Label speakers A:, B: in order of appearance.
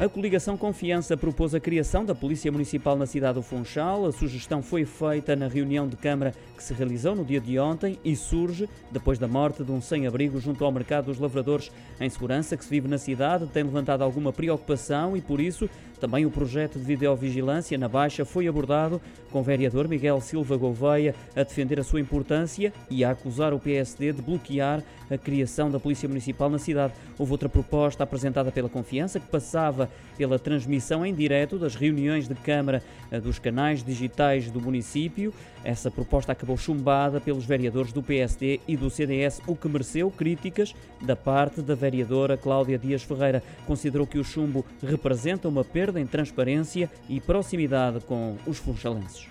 A: A coligação Confiança propôs a criação da Polícia Municipal na cidade do Funchal. A sugestão foi feita na reunião de Câmara que se realizou no dia de ontem e surge depois da morte de um sem-abrigo junto ao mercado dos lavradores. A insegurança que se vive na cidade tem levantado alguma preocupação e, por isso, também o projeto de videovigilância na Baixa foi abordado com o vereador Miguel Silva Gouveia a defender a sua importância e a acusar o PSD de bloquear a criação da Polícia Municipal na cidade. Houve outra proposta apresentada pela Confiança que passava pela transmissão em direto das reuniões de Câmara eh, dos canais digitais do município. Essa proposta acabou chumbada pelos vereadores do PSD e do CDS, o que mereceu críticas da parte da vereadora Cláudia Dias Ferreira. Considerou que o chumbo representa uma perda em transparência e proximidade com os funchalenses.